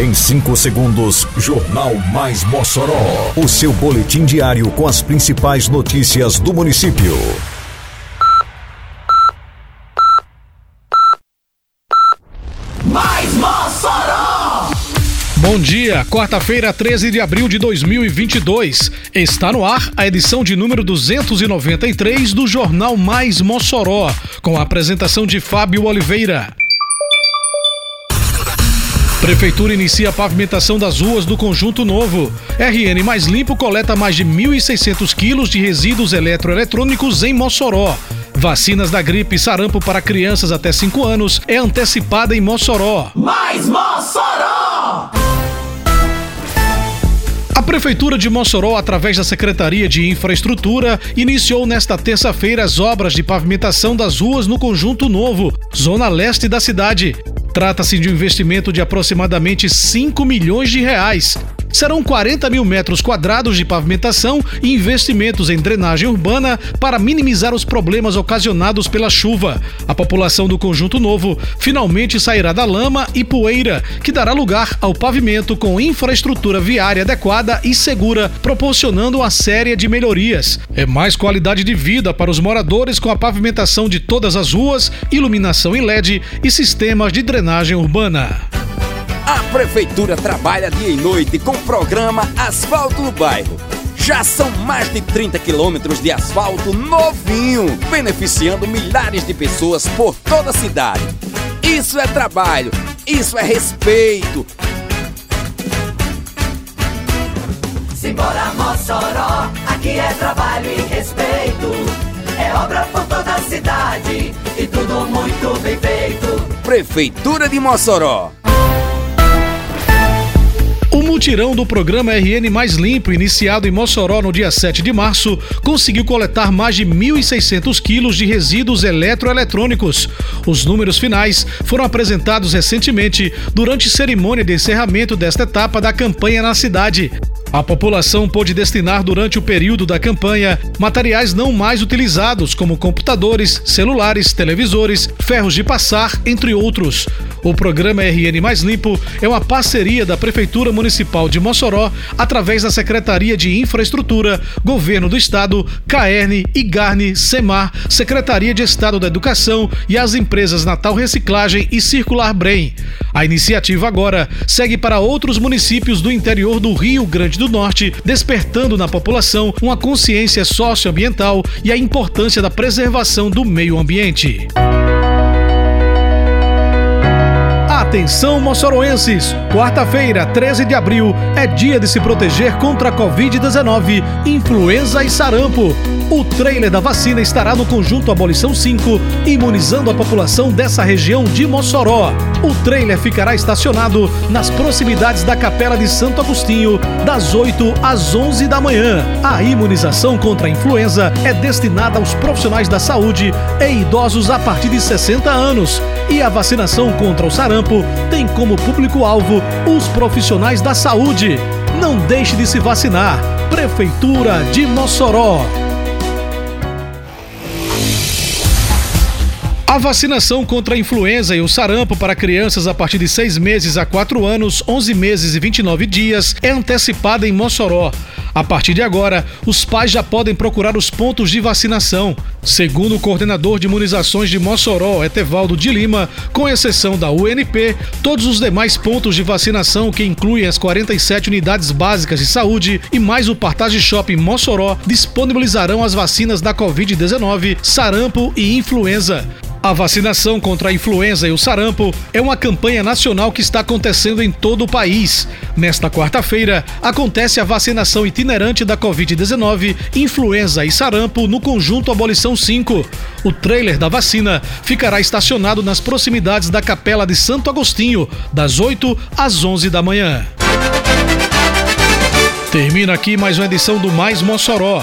Em 5 segundos, Jornal Mais Mossoró. O seu boletim diário com as principais notícias do município. Mais Mossoró! Bom dia, quarta-feira, 13 de abril de 2022. Está no ar a edição de número 293 do Jornal Mais Mossoró, com a apresentação de Fábio Oliveira. Prefeitura inicia a pavimentação das ruas do Conjunto Novo. RN Mais Limpo coleta mais de 1.600 quilos de resíduos eletroeletrônicos em Mossoró. Vacinas da gripe e sarampo para crianças até 5 anos é antecipada em Mossoró. Mais Mossoró! A Prefeitura de Mossoró, através da Secretaria de Infraestrutura, iniciou nesta terça-feira as obras de pavimentação das ruas no Conjunto Novo, zona leste da cidade. Trata-se de um investimento de aproximadamente 5 milhões de reais. Serão 40 mil metros quadrados de pavimentação e investimentos em drenagem urbana para minimizar os problemas ocasionados pela chuva. A população do Conjunto Novo finalmente sairá da lama e poeira, que dará lugar ao pavimento com infraestrutura viária adequada e segura, proporcionando uma série de melhorias. É mais qualidade de vida para os moradores com a pavimentação de todas as ruas, iluminação em LED e sistemas de drenagem urbana. A Prefeitura trabalha dia e noite com o programa Asfalto no Bairro. Já são mais de 30 quilômetros de asfalto novinho, beneficiando milhares de pessoas por toda a cidade. Isso é trabalho, isso é respeito. Simbora Mossoró, aqui é trabalho e respeito. É obra por toda a cidade e tudo muito bem feito. Prefeitura de Mossoró. Mutirão do programa RN Mais Limpo, iniciado em Mossoró no dia 7 de março, conseguiu coletar mais de 1.600 quilos de resíduos eletroeletrônicos. Os números finais foram apresentados recentemente durante cerimônia de encerramento desta etapa da campanha na cidade. A população pôde destinar durante o período da campanha materiais não mais utilizados, como computadores, celulares, televisores, ferros de passar, entre outros. O programa RN Mais Limpo é uma parceria da Prefeitura Municipal de Mossoró, através da Secretaria de Infraestrutura, Governo do Estado, CAERN, IGARNE, SEMAR, Secretaria de Estado da Educação e as empresas Natal Reciclagem e Circular Brem. A iniciativa agora segue para outros municípios do interior do Rio Grande do Norte, despertando na população uma consciência socioambiental e a importância da preservação do meio ambiente. Atenção, moçoroenses! Quarta-feira, 13 de abril, é dia de se proteger contra a Covid-19, influenza e sarampo. O trailer da vacina estará no conjunto Abolição 5, imunizando a população dessa região de Mossoró. O trailer ficará estacionado nas proximidades da Capela de Santo Agostinho, das 8 às 11 da manhã. A imunização contra a influenza é destinada aos profissionais da saúde e idosos a partir de 60 anos. E a vacinação contra o sarampo tem como público-alvo os profissionais da saúde. Não deixe de se vacinar. Prefeitura de Mossoró. A vacinação contra a influenza e o sarampo para crianças a partir de 6 meses a 4 anos, 11 meses e 29 dias é antecipada em Mossoró. A partir de agora, os pais já podem procurar os pontos de vacinação. Segundo o coordenador de imunizações de Mossoró, Etevaldo de Lima, com exceção da UNP, todos os demais pontos de vacinação, que incluem as 47 unidades básicas de saúde e mais o Partage Shopping Mossoró, disponibilizarão as vacinas da Covid-19, sarampo e influenza. A vacinação contra a influenza e o sarampo é uma campanha nacional que está acontecendo em todo o país. Nesta quarta-feira, acontece a vacinação itinerante da Covid-19, influenza e sarampo no conjunto Abolição 5. O trailer da vacina ficará estacionado nas proximidades da Capela de Santo Agostinho, das 8 às 11 da manhã. Termina aqui mais uma edição do Mais Mossoró